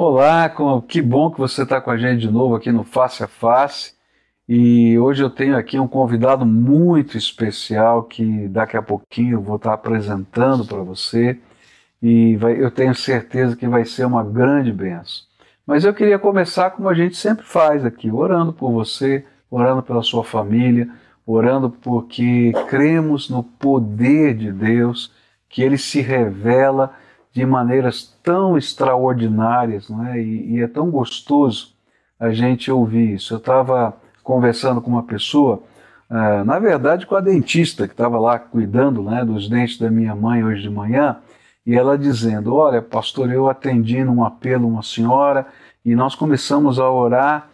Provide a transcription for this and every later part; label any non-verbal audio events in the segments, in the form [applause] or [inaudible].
Olá, que bom que você está com a gente de novo aqui no Face a Face. E hoje eu tenho aqui um convidado muito especial que daqui a pouquinho eu vou estar apresentando para você e vai, eu tenho certeza que vai ser uma grande benção. Mas eu queria começar como a gente sempre faz aqui, orando por você, orando pela sua família, orando porque cremos no poder de Deus, que ele se revela de maneiras tão extraordinárias, não é? E, e é tão gostoso a gente ouvir isso. Eu estava conversando com uma pessoa, uh, na verdade com a dentista que estava lá cuidando né, dos dentes da minha mãe hoje de manhã, e ela dizendo: Olha, pastor, eu atendi num apelo uma senhora e nós começamos a orar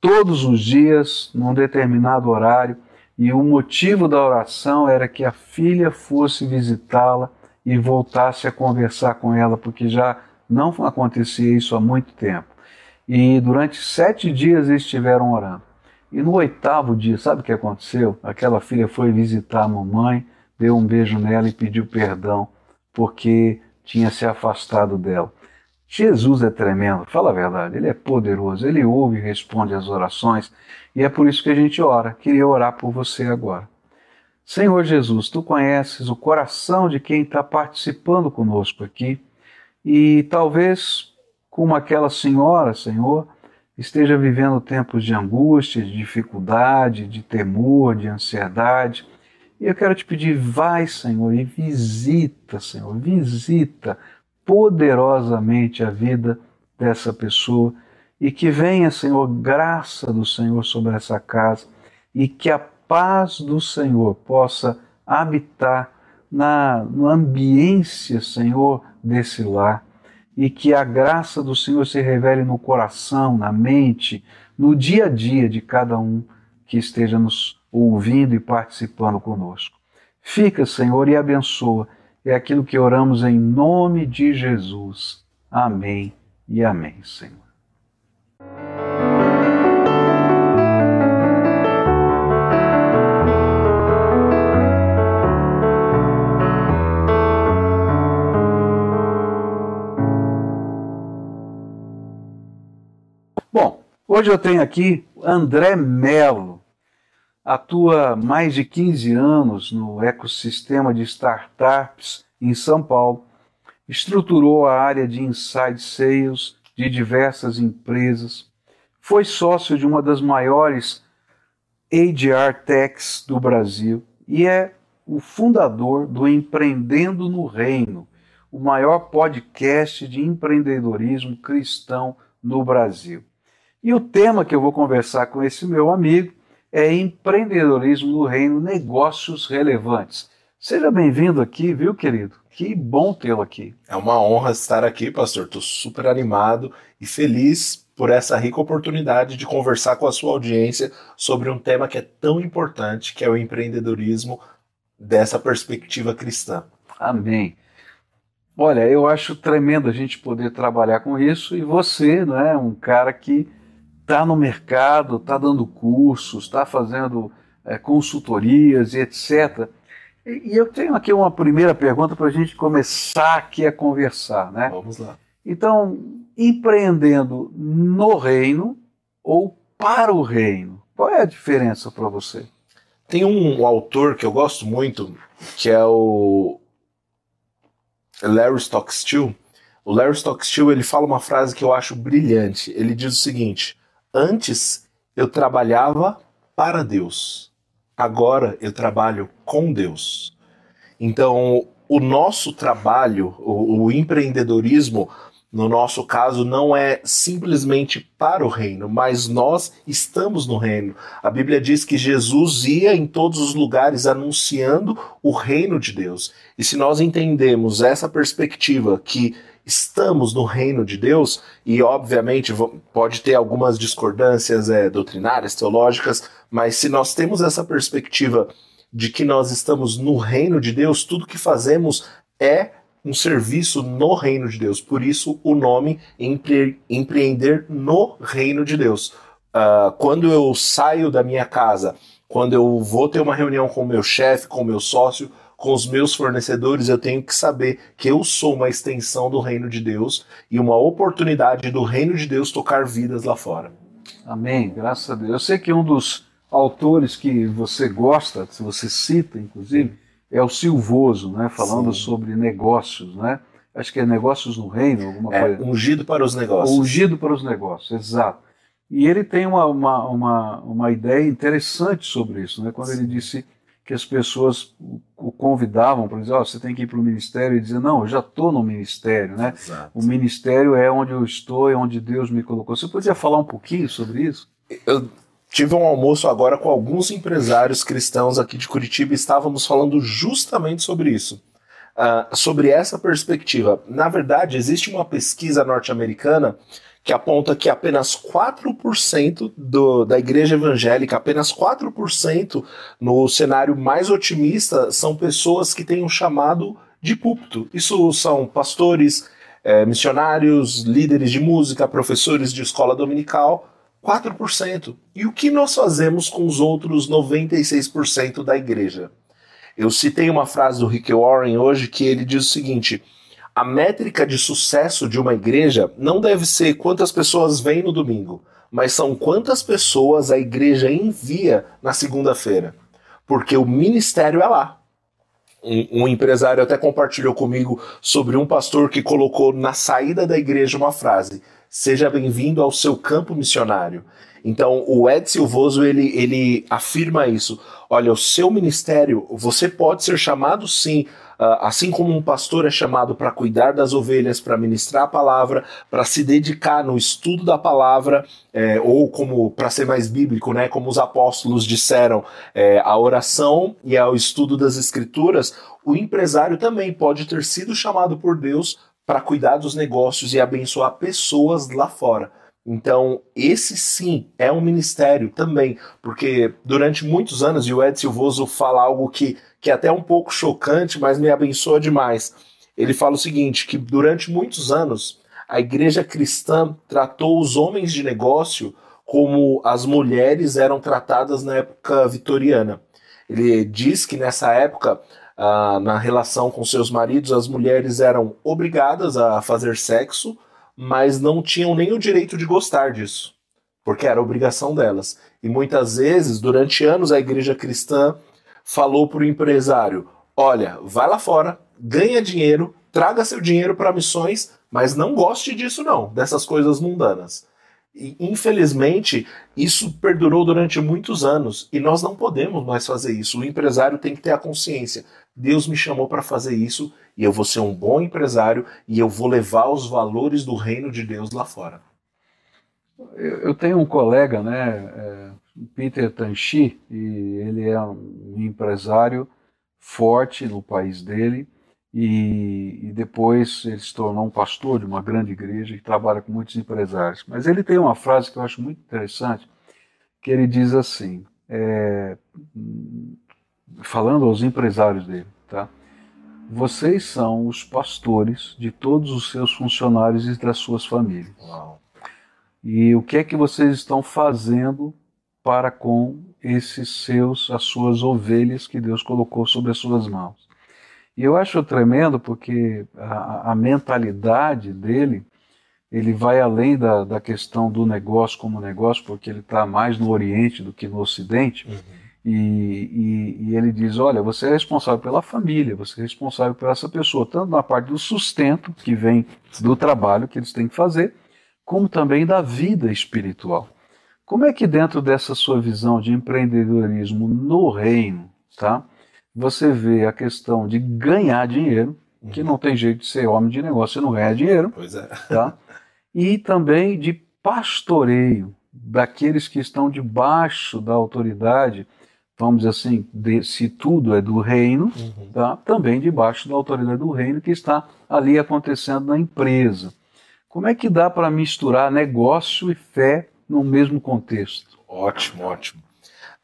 todos os dias, num determinado horário, e o motivo da oração era que a filha fosse visitá-la e voltasse a conversar com ela, porque já não acontecia isso há muito tempo. E durante sete dias eles estiveram orando. E no oitavo dia, sabe o que aconteceu? Aquela filha foi visitar a mamãe, deu um beijo nela e pediu perdão, porque tinha se afastado dela. Jesus é tremendo, fala a verdade, ele é poderoso, ele ouve e responde às orações, e é por isso que a gente ora. Queria orar por você agora. Senhor Jesus, tu conheces o coração de quem está participando conosco aqui. E talvez, como aquela senhora, Senhor, esteja vivendo tempos de angústia, de dificuldade, de temor, de ansiedade. E eu quero te pedir, vai, Senhor, e visita, Senhor, visita poderosamente a vida dessa pessoa. E que venha, Senhor, graça do Senhor sobre essa casa. E que a paz do Senhor possa habitar na, na ambiência, Senhor, desse lar e que a graça do Senhor se revele no coração, na mente, no dia a dia de cada um que esteja nos ouvindo e participando conosco. Fica, Senhor, e abençoa. É aquilo que oramos em nome de Jesus. Amém e amém, Senhor. Hoje eu tenho aqui André Melo, atua mais de 15 anos no ecossistema de startups em São Paulo, estruturou a área de inside sales de diversas empresas, foi sócio de uma das maiores HR techs do Brasil e é o fundador do Empreendendo no Reino, o maior podcast de empreendedorismo cristão no Brasil. E o tema que eu vou conversar com esse meu amigo é empreendedorismo no reino, negócios relevantes. Seja bem-vindo aqui, viu, querido? Que bom tê-lo aqui. É uma honra estar aqui, pastor. Estou super animado e feliz por essa rica oportunidade de conversar com a sua audiência sobre um tema que é tão importante, que é o empreendedorismo dessa perspectiva cristã. Amém. Olha, eu acho tremendo a gente poder trabalhar com isso e você, não é, um cara que está no mercado, está dando cursos, está fazendo é, consultorias e etc. E, e, eu tenho aqui uma primeira pergunta para a gente começar aqui a conversar, né? Vamos lá. Então, empreendendo no reino ou para o reino, qual é a diferença para você? Tem um autor que eu gosto muito, que é o Larry Stockstill. O Larry Stockstill ele fala uma frase que eu acho brilhante. Ele diz o seguinte: Antes eu trabalhava para Deus, agora eu trabalho com Deus. Então, o nosso trabalho, o, o empreendedorismo, no nosso caso, não é simplesmente para o reino, mas nós estamos no reino. A Bíblia diz que Jesus ia em todos os lugares anunciando o reino de Deus. E se nós entendemos essa perspectiva que estamos no reino de Deus, e obviamente pode ter algumas discordâncias é, doutrinárias, teológicas, mas se nós temos essa perspectiva de que nós estamos no reino de Deus, tudo que fazemos é um serviço no reino de Deus. Por isso o nome empre empreender no reino de Deus. Uh, quando eu saio da minha casa, quando eu vou ter uma reunião com o meu chefe, com o meu sócio, com os meus fornecedores, eu tenho que saber que eu sou uma extensão do reino de Deus e uma oportunidade do reino de Deus tocar vidas lá fora. Amém, graças a Deus. Eu sei que um dos autores que você gosta, se você cita, inclusive, é o Silvoso, né? Falando Sim. sobre negócios, né? Acho que é negócios no reino, alguma é, coisa. Ungido para os negócios. Ungido para os negócios, exato. E ele tem uma, uma, uma, uma ideia interessante sobre isso, né? Quando Sim. ele disse que as pessoas o convidavam para dizer, oh, você tem que ir para o ministério e dizer, não, eu já estou no ministério, né? Exato. O ministério é onde eu estou, é onde Deus me colocou. Você podia falar um pouquinho sobre isso? Eu tive um almoço agora com alguns empresários cristãos aqui de Curitiba e estávamos falando justamente sobre isso. Uh, sobre essa perspectiva. Na verdade, existe uma pesquisa norte-americana que aponta que apenas 4% do, da igreja evangélica, apenas 4% no cenário mais otimista, são pessoas que têm um chamado de púlpito. Isso são pastores, é, missionários, líderes de música, professores de escola dominical. 4%. E o que nós fazemos com os outros 96% da igreja? Eu citei uma frase do Rick Warren hoje que ele diz o seguinte: a métrica de sucesso de uma igreja não deve ser quantas pessoas vêm no domingo, mas são quantas pessoas a igreja envia na segunda-feira. Porque o ministério é lá. Um, um, empresário até compartilhou comigo sobre um pastor que colocou na saída da igreja uma frase: Seja bem-vindo ao seu campo missionário. Então, o Ed Silvoso ele, ele afirma isso. Olha, o seu ministério, você pode ser chamado sim ah, assim como um pastor é chamado para cuidar das ovelhas, para ministrar a palavra, para se dedicar no estudo da palavra, é, ou como, para ser mais bíblico, né, como os apóstolos disseram, é, a oração e ao estudo das escrituras, o empresário também pode ter sido chamado por Deus para cuidar dos negócios e abençoar pessoas lá fora. Então, esse sim é um ministério também, porque durante muitos anos, e o Ed Silvoso fala algo que, que é até um pouco chocante, mas me abençoa demais. Ele fala o seguinte: que durante muitos anos a igreja cristã tratou os homens de negócio como as mulheres eram tratadas na época vitoriana. Ele diz que nessa época, ah, na relação com seus maridos, as mulheres eram obrigadas a fazer sexo mas não tinham nem o direito de gostar disso, porque era obrigação delas. E muitas vezes, durante anos, a igreja cristã falou para o empresário: olha, vai lá fora, ganha dinheiro, traga seu dinheiro para missões, mas não goste disso, não, dessas coisas mundanas. E, infelizmente, isso perdurou durante muitos anos e nós não podemos mais fazer isso. O empresário tem que ter a consciência: Deus me chamou para fazer isso e eu vou ser um bom empresário e eu vou levar os valores do reino de Deus lá fora. Eu tenho um colega, né, é, Peter Tanchi, e ele é um empresário forte no país dele e, e, depois ele se tornou um pastor de uma grande igreja que trabalha com muitos empresários. Mas ele tem uma frase que eu acho muito interessante, que ele diz assim, é, falando aos empresários dele, tá? Vocês são os pastores de todos os seus funcionários e das suas famílias. Uau. E o que é que vocês estão fazendo para com esses seus, as suas ovelhas que Deus colocou sobre as suas mãos? E eu acho tremendo porque a, a mentalidade dele, ele vai além da, da questão do negócio como negócio, porque ele está mais no Oriente do que no Ocidente. Uhum e, e, e, ele diz: olha, você é responsável pela família, você é responsável por essa pessoa, tanto na parte do sustento, que vem do trabalho que eles têm que fazer, como também da vida espiritual. Como é que, dentro dessa sua visão de empreendedorismo no reino, tá, você vê a questão de ganhar dinheiro, que não tem jeito de ser homem de negócio e não ganhar dinheiro, pois é. tá, e também de pastoreio daqueles que estão debaixo da autoridade vamos dizer assim, de, se tudo é do reino, uhum. tá? também debaixo da autoridade do reino que está ali acontecendo na empresa. Como é que dá para misturar negócio e fé no mesmo contexto? Ótimo, ótimo.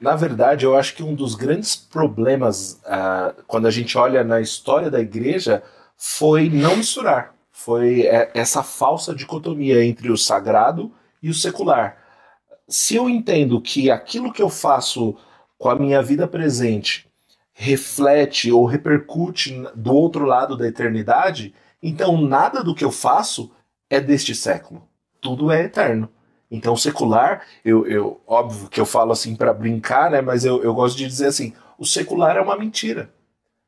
Na verdade, eu acho que um dos grandes problemas uh, quando a gente olha na história da igreja foi não misturar. Foi é, essa falsa dicotomia entre o sagrado e o secular. Se eu entendo que aquilo que eu faço com a minha vida presente reflete ou repercute do outro lado da eternidade, então nada do que eu faço é deste século. Tudo é eterno. Então, secular, eu, eu óbvio que eu falo assim para brincar, né? Mas eu, eu gosto de dizer assim: o secular é uma mentira.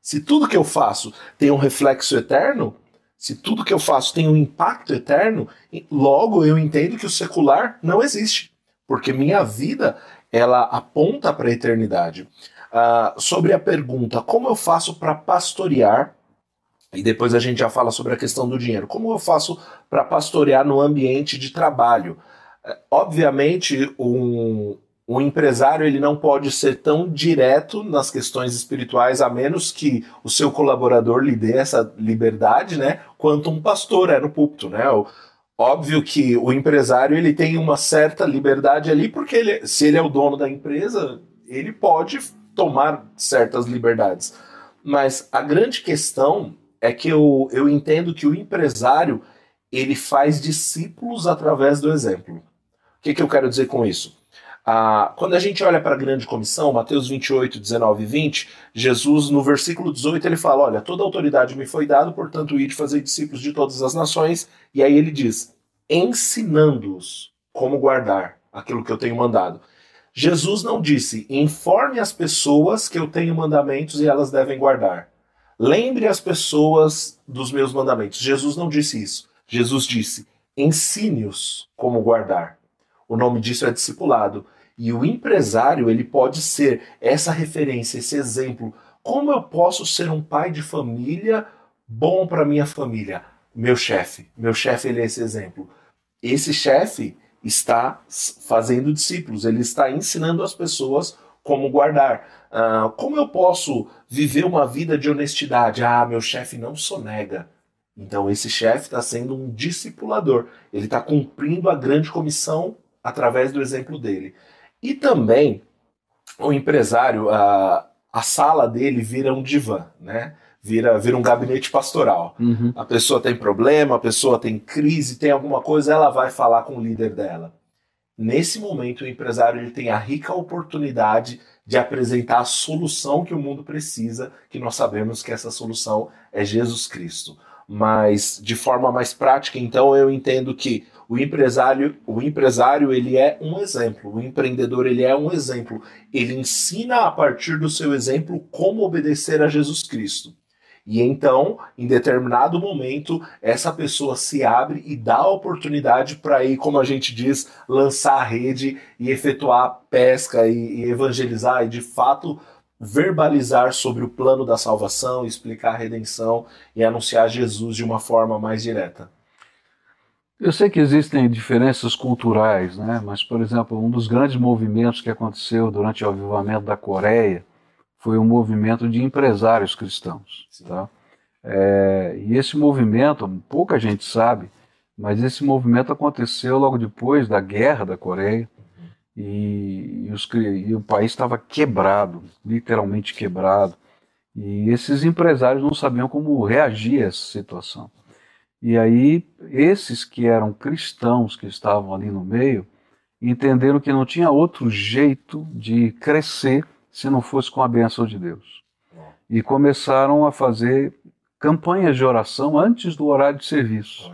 Se tudo que eu faço tem um reflexo eterno, se tudo que eu faço tem um impacto eterno, logo eu entendo que o secular não existe, porque minha vida ela aponta para a eternidade. Uh, sobre a pergunta, como eu faço para pastorear? E depois a gente já fala sobre a questão do dinheiro. Como eu faço para pastorear no ambiente de trabalho? Uh, obviamente, um, um empresário ele não pode ser tão direto nas questões espirituais a menos que o seu colaborador lhe dê essa liberdade, né? Quanto um pastor é no púlpito, né? O, óbvio que o empresário ele tem uma certa liberdade ali porque ele, se ele é o dono da empresa ele pode tomar certas liberdades. Mas a grande questão é que eu, eu entendo que o empresário ele faz discípulos através do exemplo. O que, que eu quero dizer com isso? Ah, quando a gente olha para a grande comissão, Mateus 28, 19 e 20, Jesus, no versículo 18, ele fala: Olha, toda autoridade me foi dada, portanto, ide fazer discípulos de todas as nações. E aí ele diz: ensinando-os como guardar aquilo que eu tenho mandado. Jesus não disse: informe as pessoas que eu tenho mandamentos e elas devem guardar. Lembre as pessoas dos meus mandamentos. Jesus não disse isso. Jesus disse: ensine-os como guardar. O nome disso é discipulado. E o empresário, ele pode ser essa referência, esse exemplo. Como eu posso ser um pai de família bom para minha família? Meu chefe. Meu chefe, ele é esse exemplo. Esse chefe está fazendo discípulos, ele está ensinando as pessoas como guardar. Uh, como eu posso viver uma vida de honestidade? Ah, meu chefe não sonega. Então, esse chefe está sendo um discipulador. Ele está cumprindo a grande comissão através do exemplo dele. E também o empresário, a, a sala dele vira um divã, né? Vira, vira um gabinete pastoral. Uhum. A pessoa tem problema, a pessoa tem crise, tem alguma coisa, ela vai falar com o líder dela. Nesse momento, o empresário ele tem a rica oportunidade de apresentar a solução que o mundo precisa, que nós sabemos que essa solução é Jesus Cristo. Mas de forma mais prática, então, eu entendo que o empresário, o empresário ele é um exemplo, o empreendedor ele é um exemplo. Ele ensina a partir do seu exemplo como obedecer a Jesus Cristo. E então, em determinado momento, essa pessoa se abre e dá a oportunidade para ir, como a gente diz, lançar a rede e efetuar pesca e, e evangelizar e de fato verbalizar sobre o plano da salvação, explicar a redenção e anunciar Jesus de uma forma mais direta. Eu sei que existem diferenças culturais, né? mas, por exemplo, um dos grandes movimentos que aconteceu durante o avivamento da Coreia foi o movimento de empresários cristãos. Tá? É, e esse movimento, pouca gente sabe, mas esse movimento aconteceu logo depois da guerra da Coreia e, e, os, e o país estava quebrado, literalmente quebrado. E esses empresários não sabiam como reagir a essa situação. E aí, esses que eram cristãos que estavam ali no meio, entenderam que não tinha outro jeito de crescer se não fosse com a bênção de Deus. E começaram a fazer campanhas de oração antes do horário de serviço.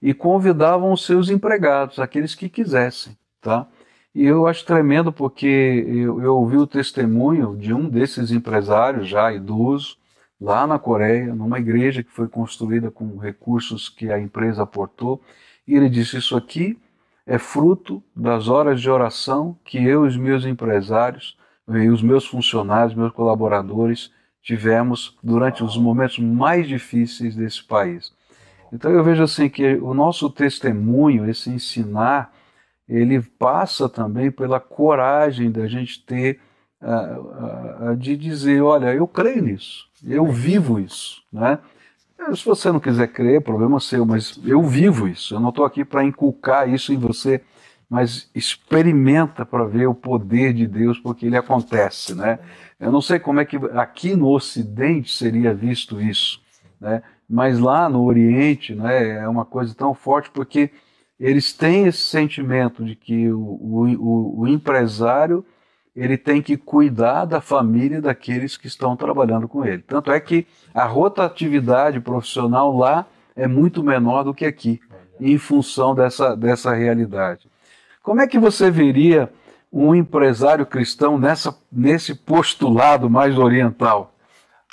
E convidavam os seus empregados, aqueles que quisessem, tá? E eu acho tremendo porque eu, eu ouvi o testemunho de um desses empresários já idoso, lá na Coreia, numa igreja que foi construída com recursos que a empresa aportou, e ele disse: Isso aqui é fruto das horas de oração que eu e os meus empresários, e os meus funcionários, meus colaboradores, tivemos durante os momentos mais difíceis desse país. Então eu vejo assim que o nosso testemunho, esse ensinar, ele passa também pela coragem da gente ter uh, uh, de dizer, olha, eu creio nisso, eu vivo isso, né? Se você não quiser crer, problema seu, mas eu vivo isso. Eu não estou aqui para inculcar isso em você, mas experimenta para ver o poder de Deus, porque ele acontece, né? Eu não sei como é que aqui no Ocidente seria visto isso, né? Mas lá no Oriente, né, é uma coisa tão forte porque eles têm esse sentimento de que o, o, o empresário ele tem que cuidar da família daqueles que estão trabalhando com ele. Tanto é que a rotatividade profissional lá é muito menor do que aqui, em função dessa, dessa realidade. Como é que você veria um empresário cristão nessa, nesse postulado mais oriental?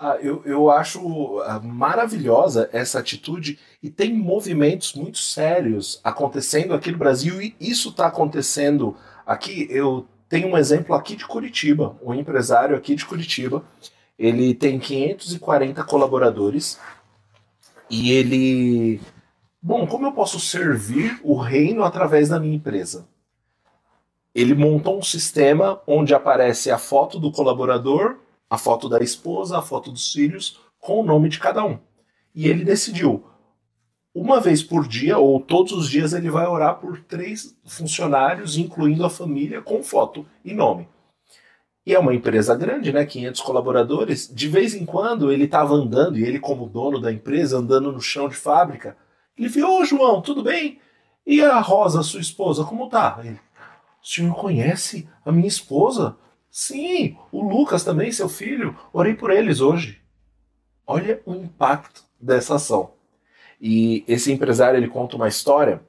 Ah, eu, eu acho ah, maravilhosa essa atitude e tem movimentos muito sérios acontecendo aqui no Brasil e isso está acontecendo aqui. Eu tenho um exemplo aqui de Curitiba, um empresário aqui de Curitiba. Ele tem 540 colaboradores e ele. Bom, como eu posso servir o reino através da minha empresa? Ele montou um sistema onde aparece a foto do colaborador, a foto da esposa, a foto dos filhos, com o nome de cada um. E ele decidiu: uma vez por dia ou todos os dias ele vai orar por três funcionários, incluindo a família, com foto e nome. E é uma empresa grande, né? 500 colaboradores. De vez em quando ele estava andando, e ele, como dono da empresa, andando no chão de fábrica, ele viu: Ô João, tudo bem? E a Rosa, sua esposa, como tá? Ele, o senhor conhece a minha esposa? Sim, o Lucas também, seu filho. Orei por eles hoje. Olha o impacto dessa ação. E esse empresário ele conta uma história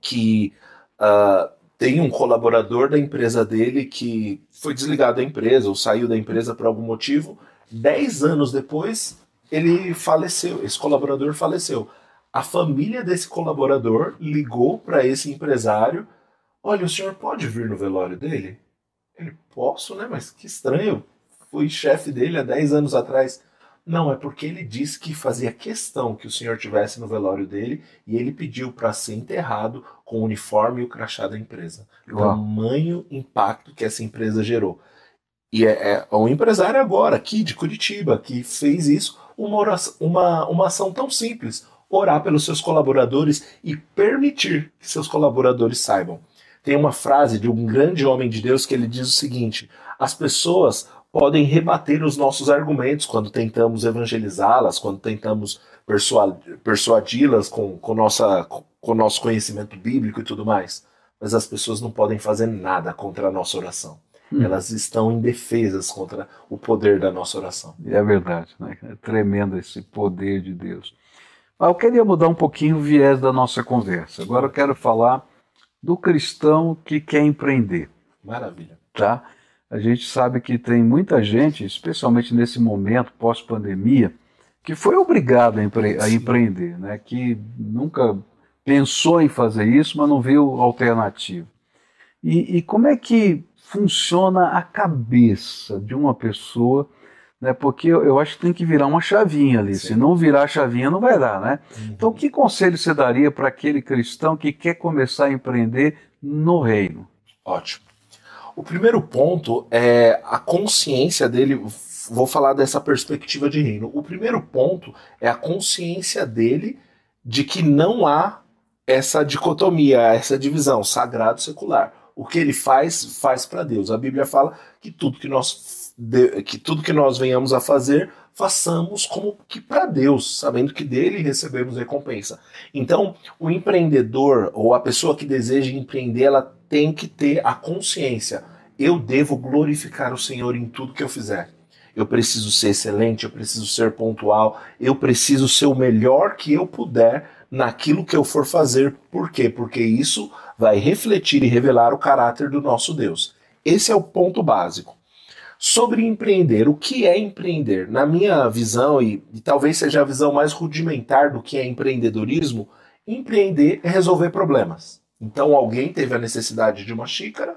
que uh, tem um colaborador da empresa dele que foi desligado da empresa ou saiu da empresa por algum motivo. Dez anos depois, ele faleceu. Esse colaborador faleceu. A família desse colaborador ligou para esse empresário: Olha, o senhor pode vir no velório dele? Ele, posso, né? Mas que estranho. Fui chefe dele há 10 anos atrás. Não, é porque ele disse que fazia questão que o senhor tivesse no velório dele e ele pediu para ser enterrado com o uniforme e o crachá da empresa. O tamanho impacto que essa empresa gerou. E é, é um empresário agora, aqui de Curitiba, que fez isso, uma, oração, uma, uma ação tão simples: orar pelos seus colaboradores e permitir que seus colaboradores saibam. Tem uma frase de um grande homem de Deus que ele diz o seguinte: as pessoas podem rebater os nossos argumentos quando tentamos evangelizá-las, quando tentamos persuadi-las com, com, nossa, com nosso conhecimento bíblico e tudo mais. Mas as pessoas não podem fazer nada contra a nossa oração. Hum. Elas estão indefesas contra o poder da nossa oração. É verdade, né? É tremendo esse poder de Deus. Mas eu queria mudar um pouquinho o viés da nossa conversa. Agora eu quero falar do cristão que quer empreender. Maravilha. Tá? A gente sabe que tem muita gente, especialmente nesse momento pós-pandemia, que foi obrigado a, empre a empreender, né? que nunca pensou em fazer isso, mas não viu alternativa. E, e como é que funciona a cabeça de uma pessoa né? Porque eu, acho que tem que virar uma chavinha ali. Sim. Se não virar a chavinha, não vai dar, né? Uhum. Então, que conselho você daria para aquele cristão que quer começar a empreender no reino? Ótimo. O primeiro ponto é a consciência dele. Vou falar dessa perspectiva de reino. O primeiro ponto é a consciência dele de que não há essa dicotomia, essa divisão sagrado secular. O que ele faz, faz para Deus. A Bíblia fala que tudo que nós que tudo que nós venhamos a fazer, façamos como que para Deus, sabendo que dele recebemos recompensa. Então, o empreendedor ou a pessoa que deseja empreender, ela tem que ter a consciência. Eu devo glorificar o Senhor em tudo que eu fizer. Eu preciso ser excelente, eu preciso ser pontual, eu preciso ser o melhor que eu puder naquilo que eu for fazer. Por quê? Porque isso vai refletir e revelar o caráter do nosso Deus. Esse é o ponto básico. Sobre empreender, o que é empreender? Na minha visão, e, e talvez seja a visão mais rudimentar do que é empreendedorismo, empreender é resolver problemas. Então alguém teve a necessidade de uma xícara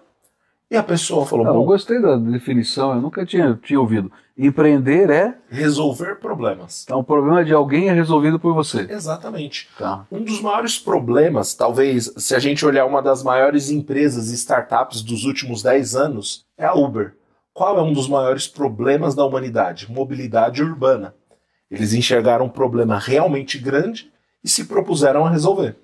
e a pessoa falou: Não, Eu gostei da definição, eu nunca tinha, tinha ouvido. Empreender é. Resolver problemas. Então o problema de alguém é resolvido por você. Exatamente. Tá. Um dos maiores problemas, talvez, se a gente olhar uma das maiores empresas e startups dos últimos 10 anos, é a Uber. Qual é um dos maiores problemas da humanidade? Mobilidade urbana. Eles enxergaram um problema realmente grande e se propuseram a resolver.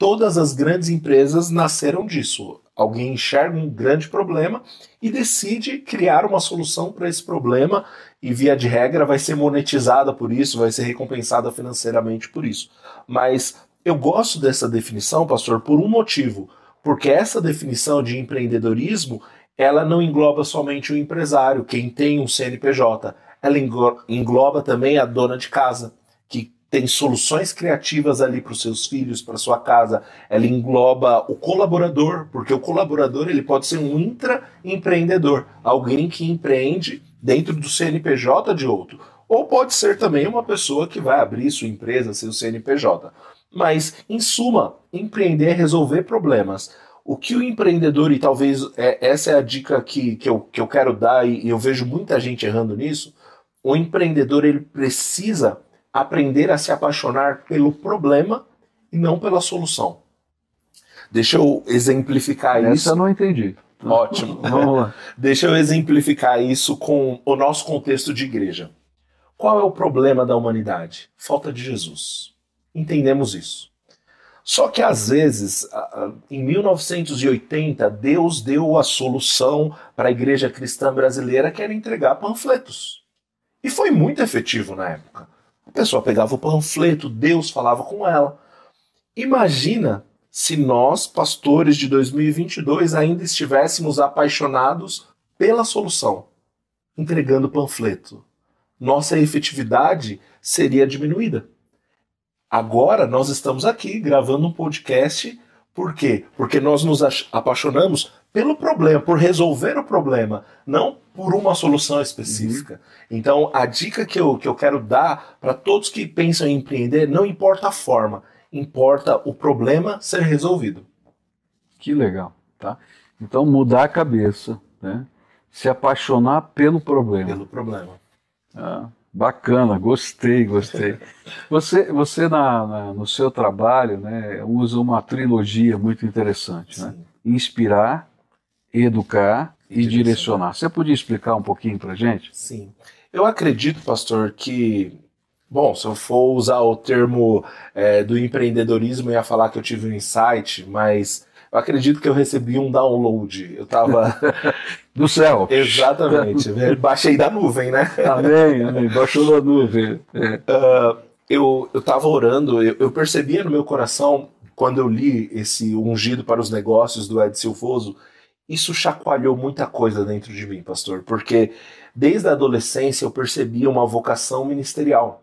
Todas as grandes empresas nasceram disso. Alguém enxerga um grande problema e decide criar uma solução para esse problema e, via de regra, vai ser monetizada por isso, vai ser recompensada financeiramente por isso. Mas eu gosto dessa definição, pastor, por um motivo. Porque essa definição de empreendedorismo ela não engloba somente o empresário, quem tem um CNPJ, ela engloba também a dona de casa, tem soluções criativas ali para os seus filhos, para sua casa. Ela engloba o colaborador, porque o colaborador ele pode ser um intraempreendedor, alguém que empreende dentro do CNPJ de outro, ou pode ser também uma pessoa que vai abrir sua empresa, seu CNPJ. Mas, em suma, empreender é resolver problemas. O que o empreendedor, e talvez é, essa é a dica que, que, eu, que eu quero dar, e eu vejo muita gente errando nisso, o empreendedor ele precisa aprender a se apaixonar pelo problema e não pela solução. Deixa eu exemplificar Essa isso. Essa eu não entendi. Ótimo. [laughs] Vamos lá. [laughs] Deixa eu exemplificar isso com o nosso contexto de igreja. Qual é o problema da humanidade? Falta de Jesus. Entendemos isso. Só que às vezes, em 1980, Deus deu a solução para a igreja cristã brasileira que era entregar panfletos. E foi muito efetivo na época. A pessoa pegava o panfleto, Deus falava com ela. Imagina se nós, pastores de 2022, ainda estivéssemos apaixonados pela solução, entregando panfleto. Nossa efetividade seria diminuída. Agora nós estamos aqui gravando um podcast, por quê? Porque nós nos apaixonamos pelo problema, por resolver o problema, não por uma solução específica. Uhum. Então, a dica que eu, que eu quero dar para todos que pensam em empreender, não importa a forma, importa o problema ser resolvido. Que legal, tá? Então, mudar a cabeça, né? Se apaixonar pelo problema. Pelo problema. Ah, bacana, gostei, gostei. [laughs] Você, você na, na, no seu trabalho, né, usa uma trilogia muito interessante, né? Inspirar, educar e direcionar. direcionar. Você podia explicar um pouquinho para gente? Sim. Eu acredito, pastor, que Bom, se eu for usar o termo é, do empreendedorismo, eu ia falar que eu tive um insight, mas eu acredito que eu recebi um download. Eu tava. [laughs] Do céu. Exatamente. [laughs] Baixei da nuvem, né? Amém, [laughs] amém. Baixou da nuvem. É. Uh, eu, eu tava orando, eu, eu percebia no meu coração, quando eu li esse Ungido para os Negócios do Ed Silvoso, isso chacoalhou muita coisa dentro de mim, pastor, porque desde a adolescência eu percebia uma vocação ministerial.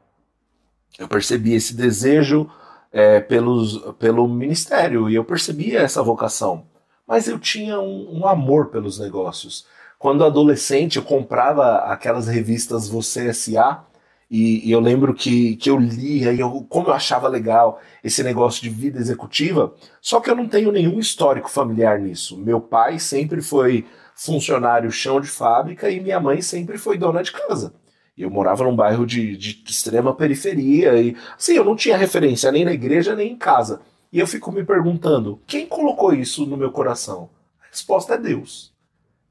Eu percebi esse desejo é, pelos, pelo ministério e eu percebia essa vocação. Mas eu tinha um, um amor pelos negócios. Quando adolescente, eu comprava aquelas revistas Você S.A. E, e, eu lembro que, que eu lia e eu, como eu achava legal esse negócio de vida executiva, só que eu não tenho nenhum histórico familiar nisso. Meu pai sempre foi funcionário chão de fábrica e minha mãe sempre foi dona de casa. Eu morava num bairro de, de extrema periferia e, assim, eu não tinha referência nem na igreja nem em casa. E eu fico me perguntando, quem colocou isso no meu coração? A resposta é Deus.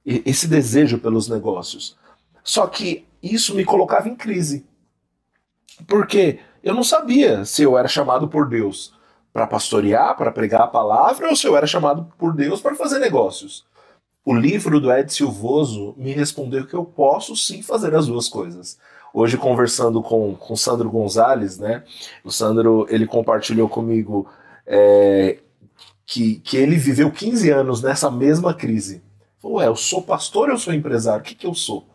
E, esse desejo pelos negócios. Só que isso me colocava em crise. Porque eu não sabia se eu era chamado por Deus para pastorear, para pregar a palavra, ou se eu era chamado por Deus para fazer negócios. O livro do Ed Silvoso me respondeu que eu posso sim fazer as duas coisas. Hoje, conversando com o Sandro Gonzalez, né? O Sandro ele compartilhou comigo é, que, que ele viveu 15 anos nessa mesma crise. Falou, ué, eu sou pastor ou eu sou empresário? O que, que eu sou?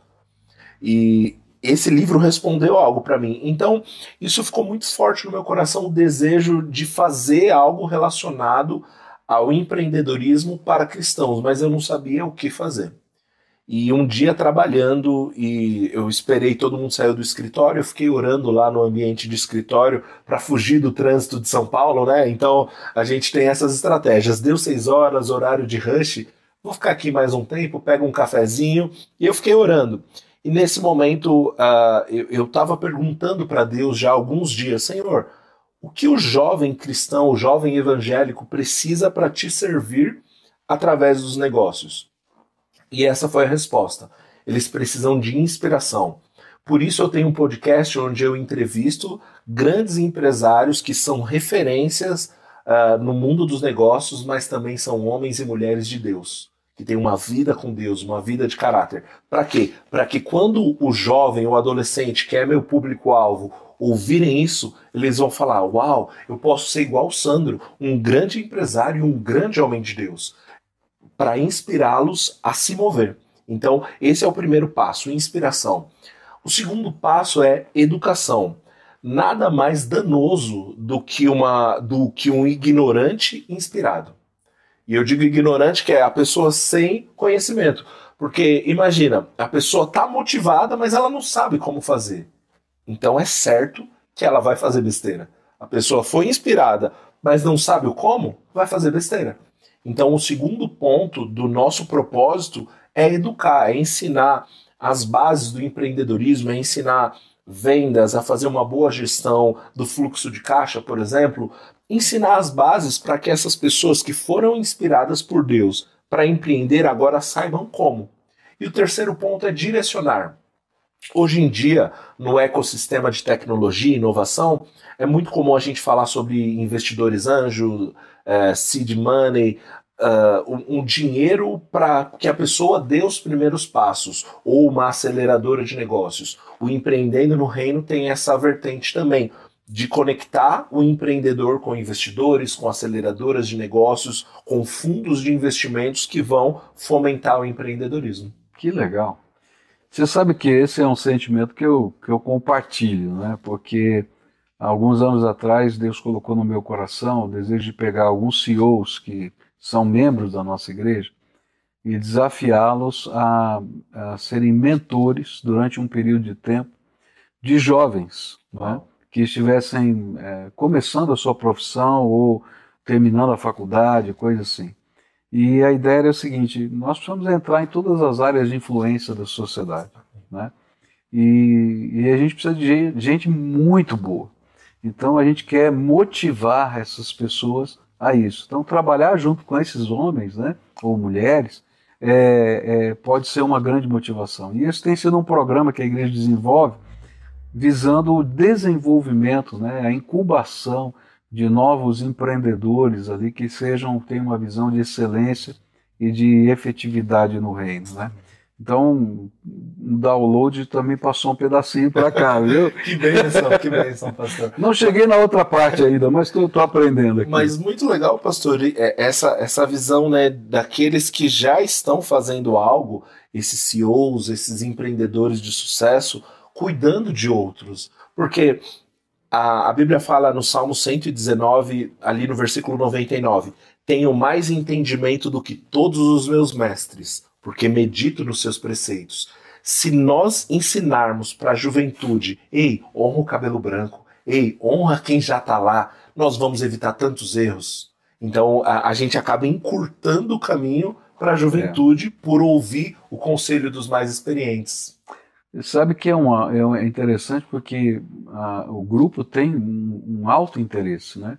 E esse livro respondeu algo para mim. Então, isso ficou muito forte no meu coração, o desejo de fazer algo relacionado ao empreendedorismo para cristãos, mas eu não sabia o que fazer. E um dia trabalhando, e eu esperei todo mundo sair do escritório, eu fiquei orando lá no ambiente de escritório para fugir do trânsito de São Paulo, né? Então a gente tem essas estratégias. Deu seis horas, horário de rush, vou ficar aqui mais um tempo, pego um cafezinho, e eu fiquei orando. E nesse momento uh, eu estava perguntando para Deus já há alguns dias, Senhor, o que o jovem cristão, o jovem evangélico precisa para te servir através dos negócios? E essa foi a resposta. Eles precisam de inspiração. Por isso eu tenho um podcast onde eu entrevisto grandes empresários que são referências uh, no mundo dos negócios, mas também são homens e mulheres de Deus, que têm uma vida com Deus, uma vida de caráter. Para quê? Para que quando o jovem ou adolescente, que é meu público-alvo, ouvirem isso, eles vão falar: Uau, eu posso ser igual o Sandro, um grande empresário um grande homem de Deus. para inspirá-los a se mover. Então, esse é o primeiro passo, inspiração. O segundo passo é educação. Nada mais danoso do que, uma, do que um ignorante inspirado. E eu digo ignorante que é a pessoa sem conhecimento. Porque imagina, a pessoa está motivada, mas ela não sabe como fazer. Então é certo que ela vai fazer besteira. A pessoa foi inspirada, mas não sabe o como, vai fazer besteira. Então o segundo ponto do nosso propósito é educar, é ensinar as bases do empreendedorismo, é ensinar vendas, a fazer uma boa gestão do fluxo de caixa, por exemplo, ensinar as bases para que essas pessoas que foram inspiradas por Deus para empreender agora saibam como. E o terceiro ponto é direcionar. Hoje em dia, no ecossistema de tecnologia e inovação, é muito comum a gente falar sobre investidores anjo, é, seed money, uh, um, um dinheiro para que a pessoa dê os primeiros passos, ou uma aceleradora de negócios. O Empreendendo no Reino tem essa vertente também, de conectar o empreendedor com investidores, com aceleradoras de negócios, com fundos de investimentos que vão fomentar o empreendedorismo. Que legal. Você sabe que esse é um sentimento que eu, que eu compartilho, né? Porque alguns anos atrás Deus colocou no meu coração o desejo de pegar alguns CEOs que são membros da nossa igreja e desafiá-los a, a, serem mentores durante um período de tempo de jovens né? que estivessem é, começando a sua profissão ou terminando a faculdade, coisa assim. E a ideia era o seguinte: nós precisamos entrar em todas as áreas de influência da sociedade, né? E, e a gente precisa de gente, gente muito boa. Então a gente quer motivar essas pessoas a isso. Então trabalhar junto com esses homens, né, ou mulheres, é, é, pode ser uma grande motivação. E esse tem sido um programa que a igreja desenvolve visando o desenvolvimento, né, a incubação de novos empreendedores ali que sejam tenham uma visão de excelência e de efetividade no reino, né? Então, um download também passou um pedacinho para cá, [laughs] viu? que bênção, que bênção, pastor. Não cheguei na outra parte ainda, mas estou aprendendo aqui. Mas muito legal, pastor, essa, essa visão né, daqueles que já estão fazendo algo, esses CEOs, esses empreendedores de sucesso, cuidando de outros. Porque a, a Bíblia fala no Salmo 119, ali no versículo 99, tenho mais entendimento do que todos os meus mestres, porque medito nos seus preceitos. Se nós ensinarmos para a juventude, ei, honra o cabelo branco, ei, honra quem já está lá, nós vamos evitar tantos erros. Então a, a gente acaba encurtando o caminho para a juventude é. por ouvir o conselho dos mais experientes. Sabe que é, uma, é interessante porque a, o grupo tem um, um, alto interesse, né?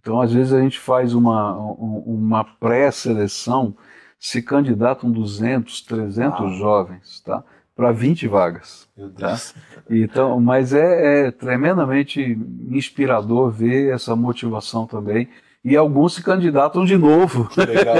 Então, às vezes, a gente faz uma, uma pré-seleção, se candidatam 200, 300 ah. jovens, tá? Para 20 vagas. Meu tá? Deus. Tá? Então, mas é, é tremendamente inspirador ver essa motivação também e alguns se candidatam de novo. Legal.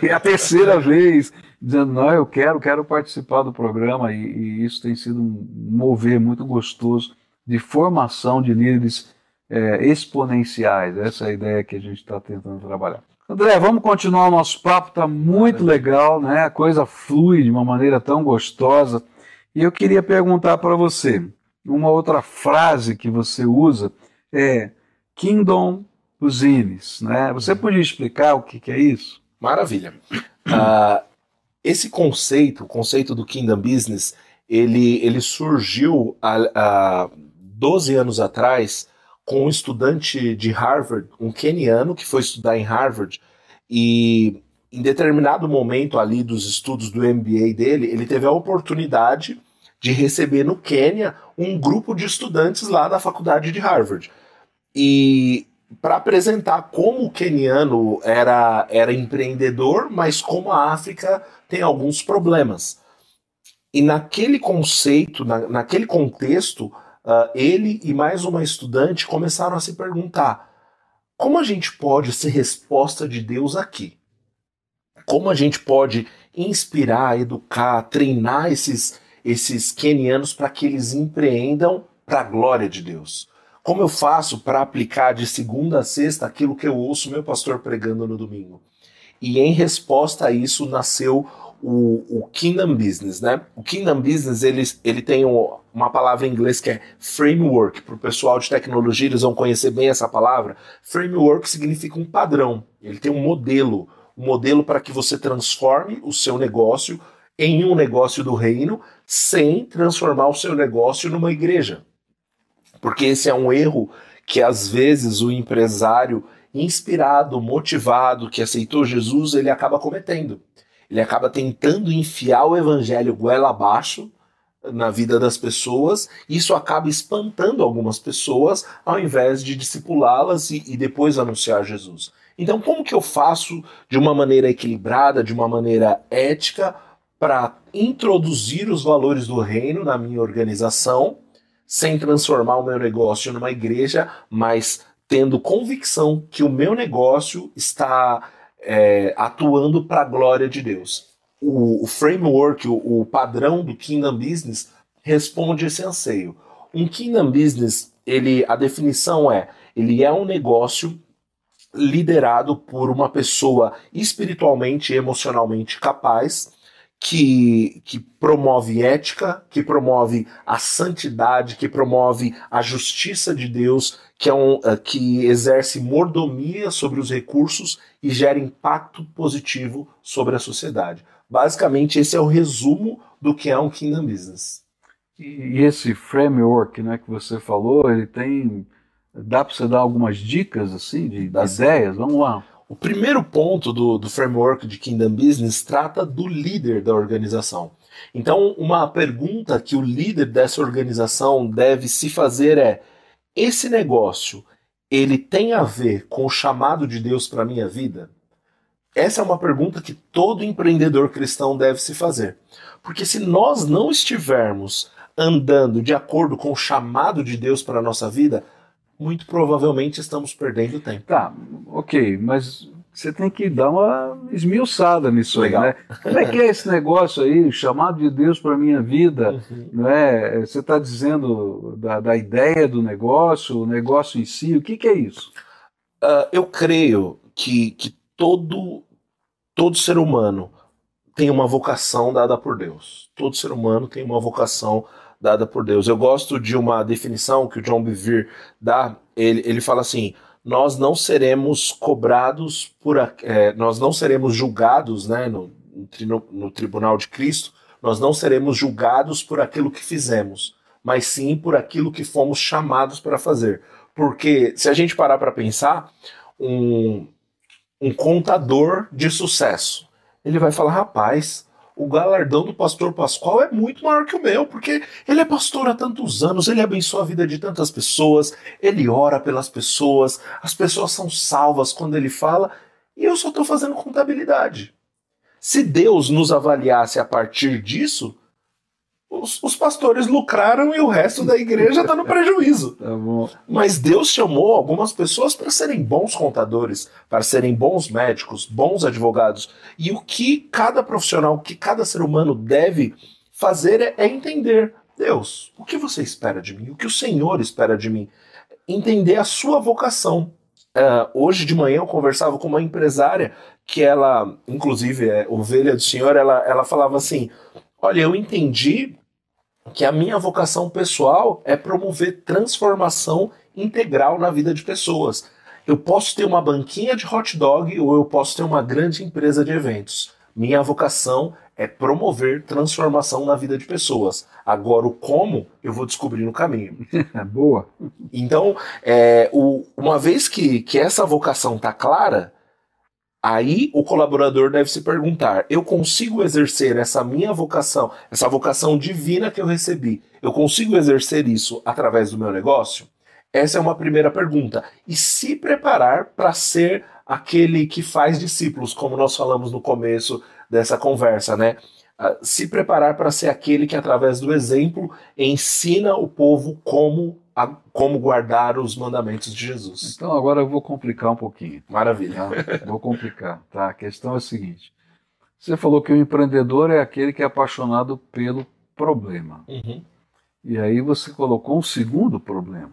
e [laughs] a terceira vez, dizendo, não, eu quero, quero participar do programa, e, e isso tem sido um mover muito gostoso de formação de líderes é, exponenciais. Essa é a ideia que a gente está tentando trabalhar. André, vamos continuar o nosso papo, está muito legal, né? A coisa flui de uma maneira tão gostosa. E eu queria perguntar para você, uma outra frase que você usa é Kingdom Cuisines, né? Você podia explicar o que, que é isso? Maravilha. Uh, esse conceito, o conceito do Kingdom Business, ele, ele surgiu há, há 12 anos atrás com um estudante de Harvard, um keniano que foi estudar em Harvard e em determinado momento ali dos estudos do MBA dele, ele teve a oportunidade de receber no Quênia um grupo de estudantes lá da faculdade de Harvard. E para apresentar como o queniano era, era empreendedor, mas como a África tem alguns problemas. E naquele conceito, na, naquele contexto, uh, ele e mais uma estudante começaram a se perguntar: como a gente pode ser resposta de Deus aqui? Como a gente pode inspirar, educar, treinar esses, esses quenianos para que eles empreendam para a glória de Deus? Como eu faço para aplicar de segunda a sexta aquilo que eu ouço meu pastor pregando no domingo? E em resposta a isso nasceu o, o Kingdom Business, né? O Kingdom Business ele, ele tem um, uma palavra em inglês que é framework. Para o pessoal de tecnologia, eles vão conhecer bem essa palavra. Framework significa um padrão. Ele tem um modelo, um modelo para que você transforme o seu negócio em um negócio do reino, sem transformar o seu negócio numa igreja. Porque esse é um erro que às vezes o empresário inspirado, motivado, que aceitou Jesus, ele acaba cometendo ele acaba tentando enfiar o evangelho goela abaixo na vida das pessoas, isso acaba espantando algumas pessoas ao invés de discipulá-las e, e depois anunciar Jesus. Então, como que eu faço de uma maneira equilibrada, de uma maneira ética, para introduzir os valores do reino na minha organização, sem transformar o meu negócio numa igreja, mas tendo convicção que o meu negócio está é, atuando para a glória de Deus. O, o framework, o, o, padrão do Kingdom Business responde esse anseio. Um Kingdom Business, ele, a definição é, ele é um negócio liderado por uma pessoa espiritualmente e emocionalmente capaz, que, que promove ética, que promove a santidade, que promove a justiça de Deus, que, é um, uh, que exerce mordomia sobre os recursos e gera impacto positivo sobre a sociedade. Basicamente, esse é o resumo do que é um Kingdom Business. E esse framework né, que você falou, ele tem. Dá para você dar algumas dicas assim de, de ideias? Vamos lá. O primeiro ponto do, do framework de Kingdom Business trata do líder da organização. Então, uma pergunta que o líder dessa organização deve se fazer é: esse negócio ele tem a ver com o chamado de Deus para a minha vida? Essa é uma pergunta que todo empreendedor cristão deve se fazer. Porque se nós não estivermos andando de acordo com o chamado de Deus para a nossa vida, muito provavelmente estamos perdendo tempo. Tá, ok, mas você tem que dar uma esmiuçada nisso Legal. aí, né? Como é que é esse negócio aí, chamado de Deus para minha vida, uhum. né? Você está dizendo da, da, ideia do negócio, o negócio em si, o que, que é isso? Uh, eu creio que, que todo, todo ser humano tem uma vocação dada por Deus. Todo ser humano tem uma vocação dada por Deus. Eu gosto de uma definição que o John Bevere dá. Ele, ele fala assim: nós não seremos cobrados por. É, nós não seremos julgados né, no, no, no tribunal de Cristo, nós não seremos julgados por aquilo que fizemos, mas sim por aquilo que fomos chamados para fazer. Porque se a gente parar para pensar, um, um contador de sucesso, ele vai falar, rapaz, o galardão do pastor Pascoal é muito maior que o meu, porque ele é pastor há tantos anos, ele abençoa a vida de tantas pessoas, ele ora pelas pessoas, as pessoas são salvas quando ele fala, e eu só estou fazendo contabilidade. Se Deus nos avaliasse a partir disso, os, os, pastores lucraram e o resto da igreja está no prejuízo. Tá Mas Deus chamou algumas pessoas para serem bons contadores, para serem bons médicos, bons advogados. E o que cada profissional, o que cada ser humano deve fazer é, é entender: Deus, o que você espera de mim? O que o Senhor espera de mim? Entender a sua vocação. Uh, hoje de manhã eu conversava com uma empresária que ela, inclusive, é ovelha do Senhor, ela, ela falava assim: Olha, eu entendi que a minha vocação pessoal é promover transformação integral na vida de pessoas. Eu posso ter uma banquinha de hot dog ou eu posso ter uma grande empresa de eventos. Minha vocação é promover transformação na vida de pessoas. Agora, o como eu vou descobrir no caminho. [laughs] Boa. Então, é, o, uma vez que, que essa vocação está clara, Aí o colaborador deve se perguntar: eu consigo exercer essa minha vocação, essa vocação divina que eu recebi, eu consigo exercer isso através do meu negócio? Essa é uma primeira pergunta. E se preparar para ser aquele que faz discípulos, como nós falamos no começo dessa conversa, né? Ah, se preparar para ser aquele que, através do exemplo, ensina o povo como a, como guardar os mandamentos de Jesus. Então agora eu vou complicar um pouquinho. Maravilha. Tá? Vou complicar. Tá? A questão é a seguinte: você falou que o empreendedor é aquele que é apaixonado pelo problema. Uhum. E aí você colocou um segundo problema.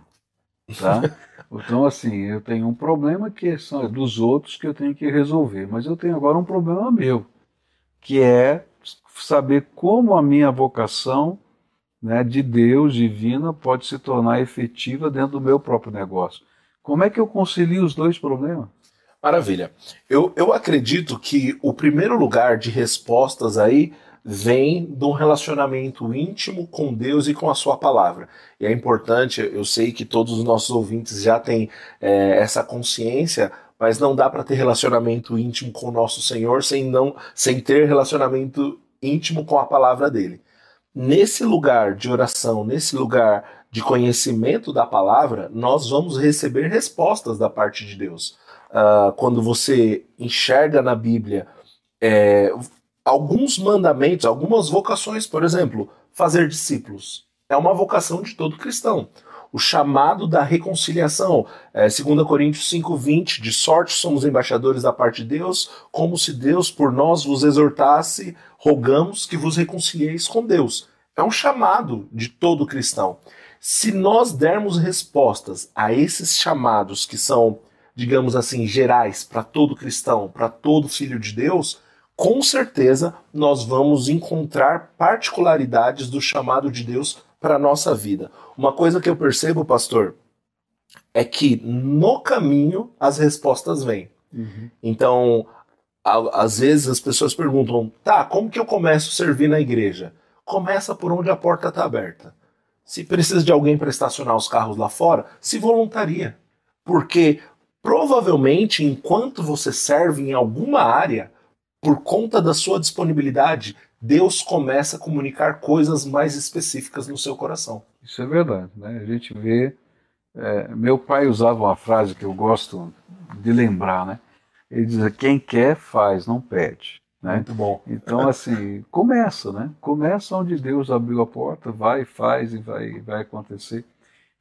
Tá? [laughs] Então, assim, eu tenho um problema que são dos outros que eu tenho que resolver, mas eu tenho agora um problema meu, que é saber como a minha vocação né, de Deus divina pode se tornar efetiva dentro do meu próprio negócio. Como é que eu concilio os dois problemas? Maravilha. Eu, eu acredito que o primeiro lugar de respostas aí vem de um relacionamento íntimo com Deus e com a sua palavra. E é importante, eu sei que todos os nossos ouvintes já têm é, essa consciência, mas não dá para ter relacionamento íntimo com o nosso Senhor sem, não, sem ter relacionamento íntimo com a palavra dele. Nesse lugar de oração, nesse lugar de conhecimento da palavra, nós vamos receber respostas da parte de Deus. Uh, quando você enxerga na Bíblia é, alguns mandamentos, algumas vocações, por exemplo, fazer discípulos. É uma vocação de todo cristão. O chamado da reconciliação, é, 2 Coríntios 5,20, de sorte somos embaixadores da parte de Deus, como se Deus por nós vos exortasse, rogamos que vos reconcilieis com Deus. É um chamado de todo cristão. Se nós dermos respostas a esses chamados que são, digamos assim, gerais para todo cristão, para todo filho de Deus, com certeza nós vamos encontrar particularidades do chamado de Deus para a nossa vida. Uma coisa que eu percebo, pastor, é que no caminho as respostas vêm. Uhum. Então, às vezes as pessoas perguntam: tá, como que eu começo a servir na igreja? Começa por onde a porta está aberta. Se precisa de alguém para estacionar os carros lá fora, se voluntaria. Porque provavelmente, enquanto você serve em alguma área, por conta da sua disponibilidade, Deus começa a comunicar coisas mais específicas no seu coração. Isso é verdade. Né? A gente vê. É, meu pai usava uma frase que eu gosto de lembrar, né? Ele dizia: quem quer faz, não pede. Né? Muito bom. Então, assim, começa, né? Começa onde Deus abriu a porta, vai, faz e vai, vai acontecer.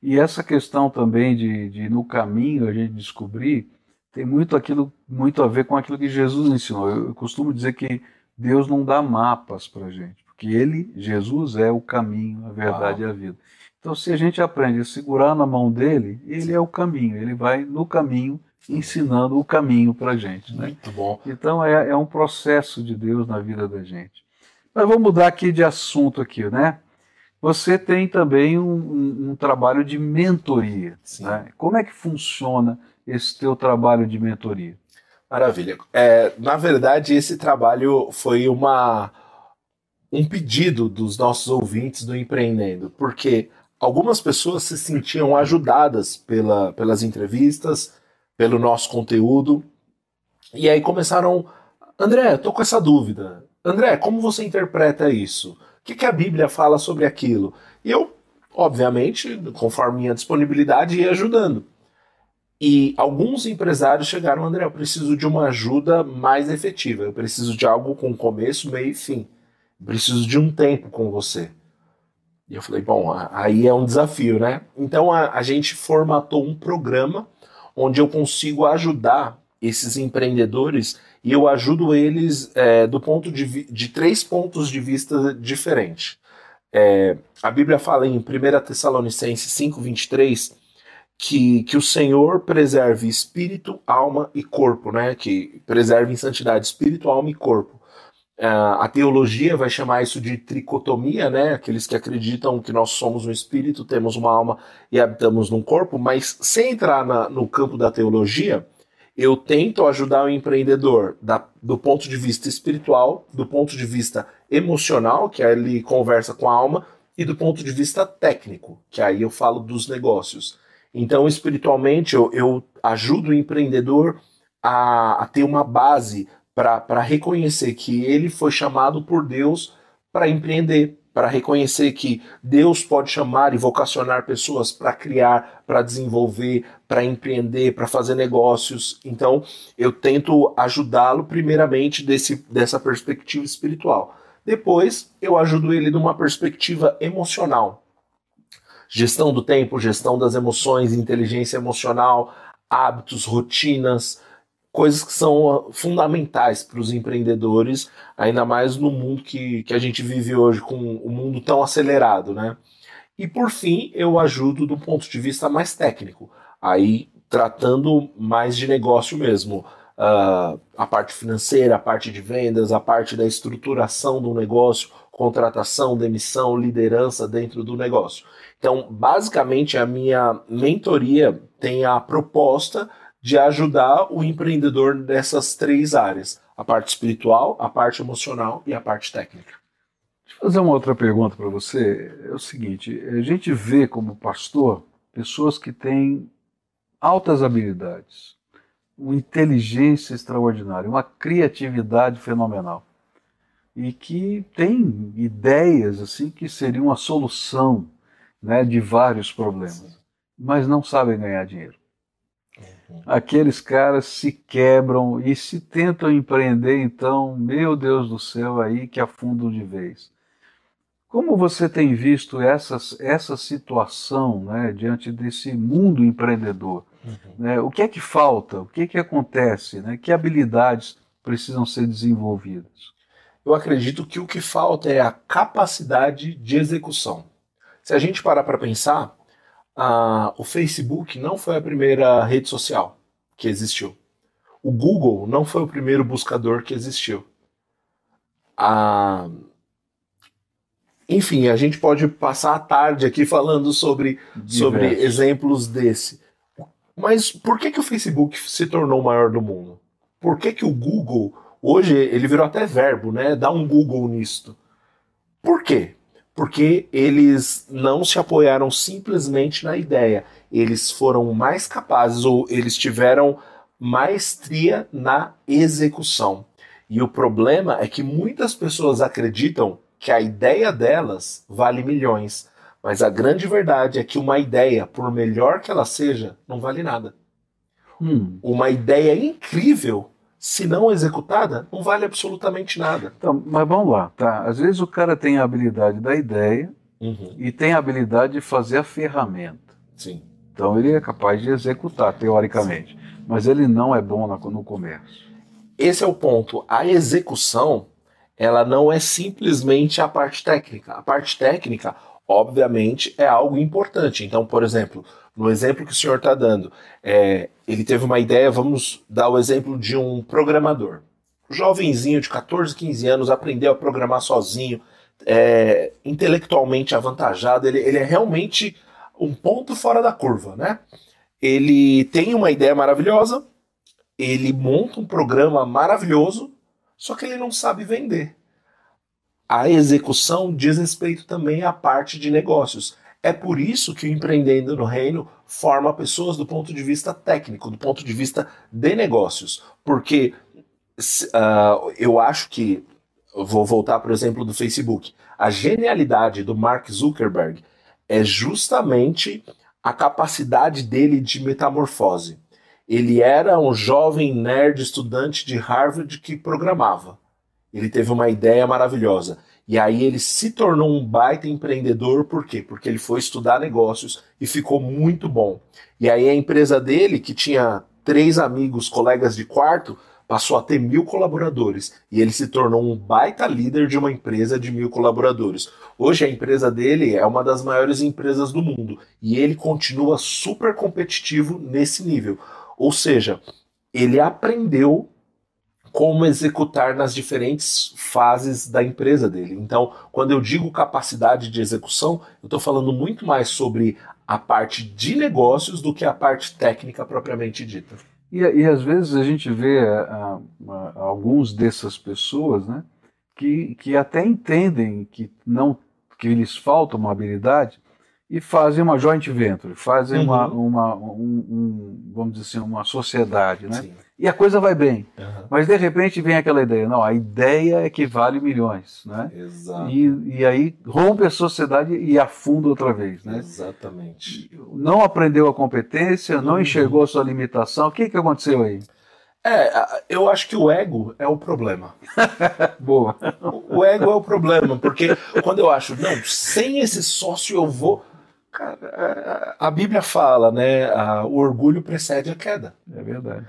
E essa questão também de, de no caminho a gente descobrir tem muito aquilo muito a ver com aquilo que Jesus ensinou. Eu costumo dizer que Deus não dá mapas para gente, porque Ele, Jesus, é o caminho, a verdade Uau. e a vida. Então, se a gente aprende a segurar na mão dele, ele é o caminho. Ele vai no caminho ensinando o caminho para a gente. Né? Muito bom. Então, é, é um processo de Deus na vida da gente. Mas vamos mudar aqui de assunto aqui, né? Você tem também um, um, um trabalho de mentoria. Né? Como é que funciona esse teu trabalho de mentoria? Maravilha. É, na verdade, esse trabalho foi uma um pedido dos nossos ouvintes do Empreendendo, porque algumas pessoas se sentiam ajudadas pela, pelas entrevistas, pelo nosso conteúdo, e aí começaram, André, tô com essa dúvida. André, como você interpreta isso? O que, que a Bíblia fala sobre aquilo? E eu, obviamente, conforme minha disponibilidade, ia ajudando. E alguns empresários chegaram, André, eu preciso de uma ajuda mais efetiva. Eu preciso de algo com começo, meio e fim. Preciso de um tempo com você. E eu falei, bom, aí é um desafio, né? Então a, a gente formatou um programa onde eu consigo ajudar esses empreendedores e eu ajudo eles é, do ponto de, de três pontos de vista diferentes. É, a Bíblia fala em 1 Tessalonicenses 5,23 que, que o Senhor preserve espírito, alma e corpo, né? Que preserve em santidade espírito, alma e corpo. Uh, a teologia vai chamar isso de tricotomia, né? Aqueles que acreditam que nós somos um espírito, temos uma alma e habitamos num corpo, mas sem entrar na, no campo da teologia, eu tento ajudar o empreendedor da, do ponto de vista espiritual, do ponto de vista emocional, que aí ele conversa com a alma, e do ponto de vista técnico, que aí eu falo dos negócios. Então, espiritualmente, eu, eu ajudo o empreendedor a, a ter uma base para reconhecer que ele foi chamado por Deus para empreender, para reconhecer que Deus pode chamar e vocacionar pessoas para criar, para desenvolver, para empreender, para fazer negócios. Então, eu tento ajudá-lo primeiramente desse, dessa perspectiva espiritual. Depois, eu ajudo ele numa perspectiva emocional gestão do tempo, gestão das emoções, inteligência emocional, hábitos, rotinas, coisas que são fundamentais para os empreendedores, ainda mais no mundo que, que a gente vive hoje, com o um mundo tão acelerado, né? E por fim, eu ajudo do ponto de vista mais técnico, aí tratando mais de negócio mesmo. Uh, a parte financeira, a parte de vendas, a parte da estruturação do negócio, contratação, demissão, liderança dentro do negócio. Então, basicamente, a minha mentoria tem a proposta de ajudar o empreendedor nessas três áreas: a parte espiritual, a parte emocional e a parte técnica. Deixa eu fazer uma outra pergunta para você. É o seguinte: a gente vê como pastor pessoas que têm altas habilidades, uma inteligência extraordinária, uma criatividade fenomenal e que têm ideias assim que seriam a solução né, de vários problemas, mas não sabem ganhar dinheiro. Aqueles caras se quebram e se tentam empreender, então, meu Deus do céu, aí que afundam de vez. Como você tem visto essas, essa situação né, diante desse mundo empreendedor? Uhum. Né, o que é que falta? O que é que acontece? Né, que habilidades precisam ser desenvolvidas? Eu acredito que o que falta é a capacidade de execução. Se a gente parar para pensar, a, o Facebook não foi a primeira rede social que existiu. O Google não foi o primeiro buscador que existiu. A... Enfim, a gente pode passar a tarde aqui falando sobre, sobre exemplos desse. Mas por que, que o Facebook se tornou o maior do mundo? Por que, que o Google, hoje ele virou até verbo, né? Dá um Google nisto. Por quê? Porque eles não se apoiaram simplesmente na ideia, eles foram mais capazes ou eles tiveram maestria na execução. E o problema é que muitas pessoas acreditam que a ideia delas vale milhões, mas a grande verdade é que uma ideia, por melhor que ela seja, não vale nada. Hum. Uma ideia incrível se não executada, não vale absolutamente nada. Então, mas vamos lá, tá? Às vezes o cara tem a habilidade da ideia uhum. e tem a habilidade de fazer a ferramenta. Sim. Então ele é capaz de executar, teoricamente. Sim. Mas ele não é bom no comércio. Esse é o ponto. A execução, ela não é simplesmente a parte técnica. A parte técnica, obviamente, é algo importante. Então, por exemplo, no exemplo que o senhor está dando, é, ele teve uma ideia, vamos dar o exemplo de um programador. Um jovenzinho de 14, 15 anos aprendeu a programar sozinho, é, intelectualmente avantajado, ele, ele é realmente um ponto fora da curva, né? Ele tem uma ideia maravilhosa, ele monta um programa maravilhoso, só que ele não sabe vender. A execução diz respeito também à parte de negócios. É por isso que o Empreendendo no Reino forma pessoas do ponto de vista técnico, do ponto de vista de negócios. Porque uh, eu acho que, vou voltar o exemplo do Facebook, a genialidade do Mark Zuckerberg é justamente a capacidade dele de metamorfose. Ele era um jovem nerd estudante de Harvard que programava. Ele teve uma ideia maravilhosa. E aí ele se tornou um baita empreendedor, por quê? Porque ele foi estudar negócios e ficou muito bom. E aí a empresa dele, que tinha três amigos, colegas de quarto, passou a ter mil colaboradores. E ele se tornou um baita líder de uma empresa de mil colaboradores. Hoje a empresa dele é uma das maiores empresas do mundo. E ele continua super competitivo nesse nível. Ou seja, ele aprendeu como executar nas diferentes fases da empresa dele. Então, quando eu digo capacidade de execução, eu estou falando muito mais sobre a parte de negócios do que a parte técnica propriamente dita. E, e às vezes a gente vê uh, uh, alguns dessas pessoas, né, que, que até entendem que não que lhes falta uma habilidade, e fazem uma joint venture, fazem uhum. uma, uma um, um, vamos dizer assim, uma sociedade, né? Sim. E a coisa vai bem. Uhum. Mas de repente vem aquela ideia, não, a ideia é que vale milhões, né? Exato. E, e aí rompe a sociedade e afunda outra vez, né? Exatamente. Não aprendeu a competência, não uhum. enxergou a sua limitação. O que, que aconteceu aí? É, eu acho que o ego é o problema. [laughs] Boa. O ego é o problema, porque quando eu acho, não, sem esse sócio eu vou Cara, a Bíblia fala, né? o orgulho precede a queda. É verdade.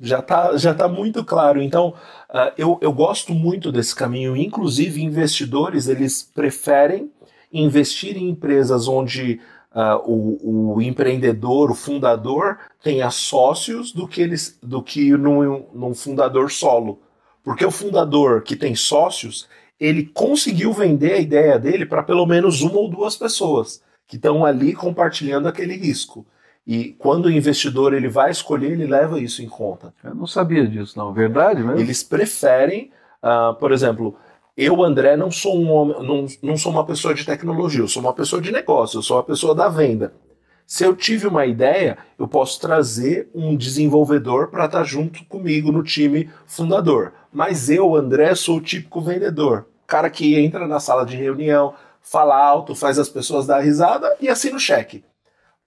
Já está já tá muito claro. Então, uh, eu, eu gosto muito desse caminho. Inclusive, investidores, eles preferem investir em empresas onde uh, o, o, empreendedor, o fundador, tenha sócios do que, eles, do que num, num fundador solo. Porque o fundador que tem sócios, ele conseguiu vender a ideia dele para pelo menos uma ou duas pessoas que estão ali compartilhando aquele risco. E quando o investidor ele vai escolher, ele leva isso em conta. Eu não sabia disso, não. Verdade mesmo? Eles preferem, uh, por exemplo, eu, André, não sou um homem, não, não sou uma pessoa de tecnologia, eu sou uma pessoa de negócio, eu sou uma pessoa da venda. Se eu tive uma ideia, eu posso trazer um desenvolvedor para estar tá junto comigo no time fundador. Mas eu, André, sou o típico vendedor. Cara que entra na sala de reunião, fala alto, faz as pessoas dar risada e assina o cheque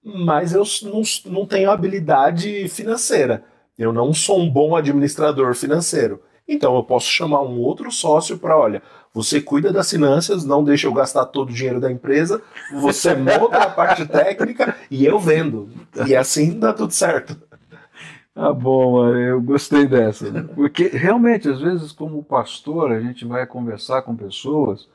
mas eu não, não tenho habilidade financeira. Eu não sou um bom administrador financeiro. Então eu posso chamar um outro sócio para, olha, você cuida das finanças, não deixa eu gastar todo o dinheiro da empresa, você [laughs] monta a parte técnica e eu vendo. E assim dá tudo certo. Ah, bom, eu gostei dessa. Porque realmente, às vezes, como pastor, a gente vai conversar com pessoas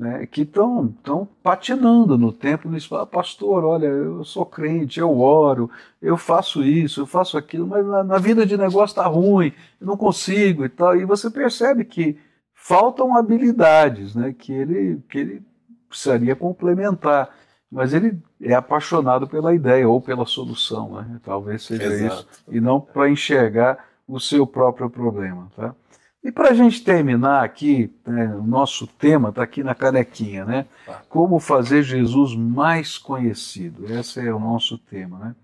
né, que estão patinando no templo e falam, pastor, olha, eu sou crente, eu oro, eu faço isso, eu faço aquilo, mas na, na vida de negócio está ruim, eu não consigo e tal. E você percebe que faltam habilidades né, que, ele, que ele precisaria complementar. Mas ele é apaixonado pela ideia ou pela solução, né? talvez seja Exato. isso, e não para enxergar o seu próprio problema. Tá? E para a gente terminar aqui, né, o nosso tema está aqui na canequinha, né? Tá. Como fazer Jesus mais conhecido. Esse é o nosso tema, né?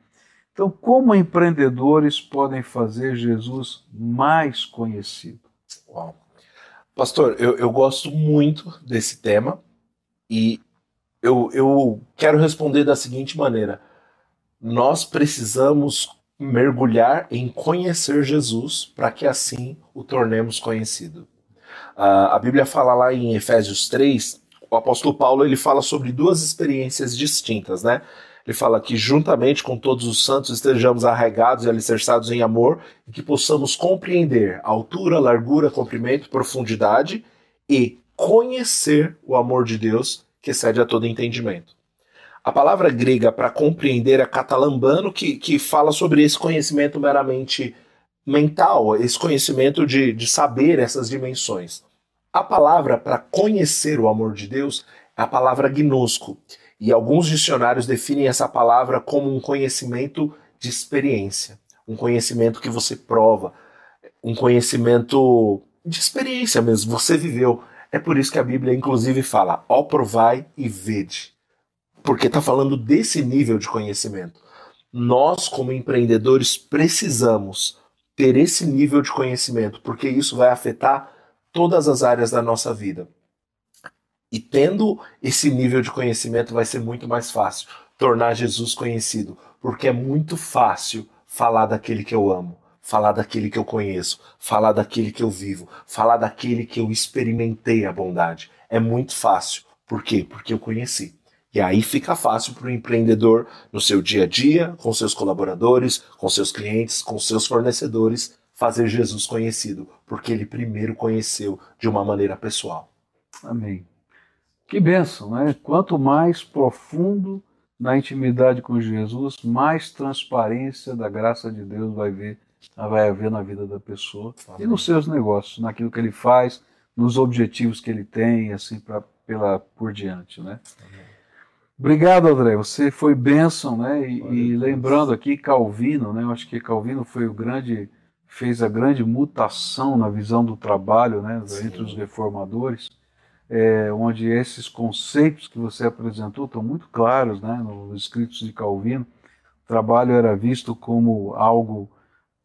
Então, como empreendedores podem fazer Jesus mais conhecido? Uau. Pastor, eu, eu gosto muito desse tema e eu, eu quero responder da seguinte maneira: nós precisamos mergulhar em conhecer Jesus para que assim o tornemos conhecido. A Bíblia fala lá em Efésios 3, o apóstolo Paulo ele fala sobre duas experiências distintas, né? Ele fala que juntamente com todos os santos estejamos arraigados e alicerçados em amor e que possamos compreender altura, largura, comprimento, profundidade e conhecer o amor de Deus que excede a todo entendimento. A palavra grega para compreender é catalambano, que, que fala sobre esse conhecimento meramente mental, esse conhecimento de, de saber essas dimensões. A palavra para conhecer o amor de Deus é a palavra gnosco. E alguns dicionários definem essa palavra como um conhecimento de experiência, um conhecimento que você prova, um conhecimento de experiência mesmo, você viveu. É por isso que a Bíblia, inclusive, fala: ó, provai e vede porque está falando desse nível de conhecimento. Nós, como empreendedores, precisamos ter esse nível de conhecimento, porque isso vai afetar todas as áreas da nossa vida. E tendo esse nível de conhecimento, vai ser muito mais fácil tornar Jesus conhecido, porque é muito fácil falar daquele que eu amo, falar daquele que eu conheço, falar daquele que eu vivo, falar daquele que eu experimentei a bondade. É muito fácil. Por quê? Porque eu conheci. E aí fica fácil para o empreendedor, no seu dia a dia, com seus colaboradores, com seus clientes, com seus fornecedores, fazer Jesus conhecido, porque ele primeiro conheceu de uma maneira pessoal. Amém. Que bênção, né? Quanto mais profundo na intimidade com Jesus, mais transparência da graça de Deus vai ver, vai haver na vida da pessoa Amém. e nos seus negócios, naquilo que ele faz, nos objetivos que ele tem, assim pra, pela por diante, né? Amém. Obrigado, André. Você foi bênção, né? E, e, lembrando aqui Calvino, né? Eu acho que Calvino foi o grande, fez a grande mutação na visão do trabalho, né? Sim. Entre os reformadores, é, onde esses conceitos que você apresentou estão muito claros, né? Nos escritos de Calvino, o trabalho era visto como algo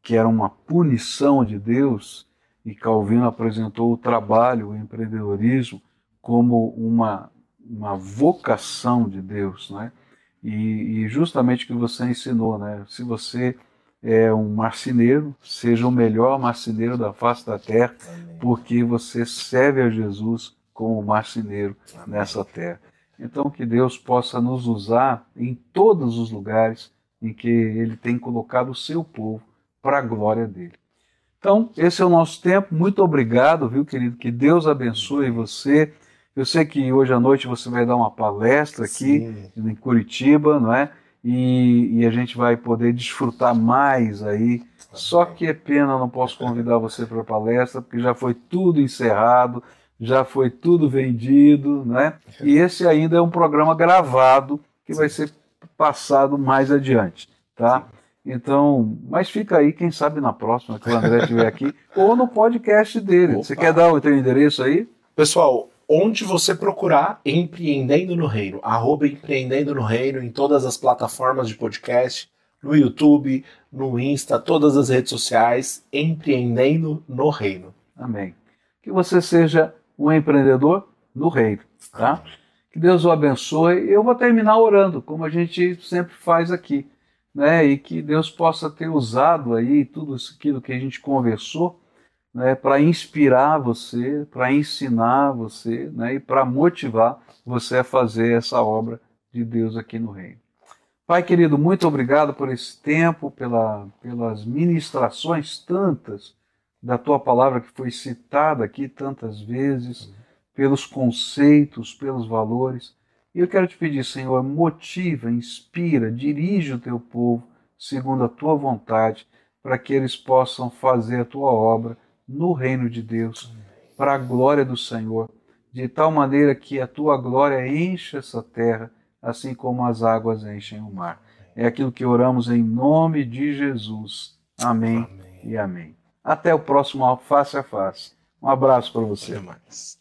que era uma punição de Deus, e Calvino apresentou o trabalho, o empreendedorismo, como uma uma vocação de Deus, né? E, e, justamente o que você ensinou, né? Se você é um marceneiro, seja o melhor marceneiro da face da terra, Amém. porque você serve a Jesus como marceneiro Amém. nessa terra. Então que Deus possa nos usar em todos os lugares em que Ele tem colocado o seu povo para a glória dele. Então, esse é o nosso tempo. Muito obrigado, viu, querido? Que Deus abençoe você Eu sei que hoje à noite você vai dar uma palestra aqui Sim. em Curitiba, não é? E, e, a gente vai poder desfrutar mais aí. Só que é pena, não posso convidar você para a palestra, porque já foi tudo encerrado, já foi tudo vendido, né? E esse ainda é um programa gravado que vai ser passado mais adiante, tá? Então, mas fica aí, quem sabe na próxima que o André estiver aqui, [laughs] ou no podcast dele. Opa. Você quer dar o teu endereço aí? Pessoal, onde você procurar Empreendendo no Reino, arroba Empreendendo no Reino, em todas as plataformas de podcast, no YouTube, no Insta, todas as redes sociais, Empreendendo no Reino. Amém. Que você seja um empreendedor no reino, tá? Que Deus o abençoe. Eu vou terminar orando, como a gente sempre faz aqui, né? E que Deus possa ter usado aí tudo aquilo que a gente conversou, né? Para inspirar você, para ensinar você, né? E para motivar você a fazer essa obra de Deus aqui no reino. Pai querido, muito obrigado por esse tempo, pela, pelas ministrações tantas da tua palavra que foi citada aqui tantas vezes, pelos conceitos, pelos valores. E eu quero te pedir, Senhor, motiva, inspira, dirige o teu povo segundo a tua vontade, para que eles possam fazer a tua obra no reino de Deus, para a glória do Senhor, de tal maneira que a tua glória encha essa terra, assim como as águas enchem o mar. É aquilo que oramos em nome de Jesus. Amém, amém. e amém. Até o próximo Face a Face. Um abraço para você. Até mais.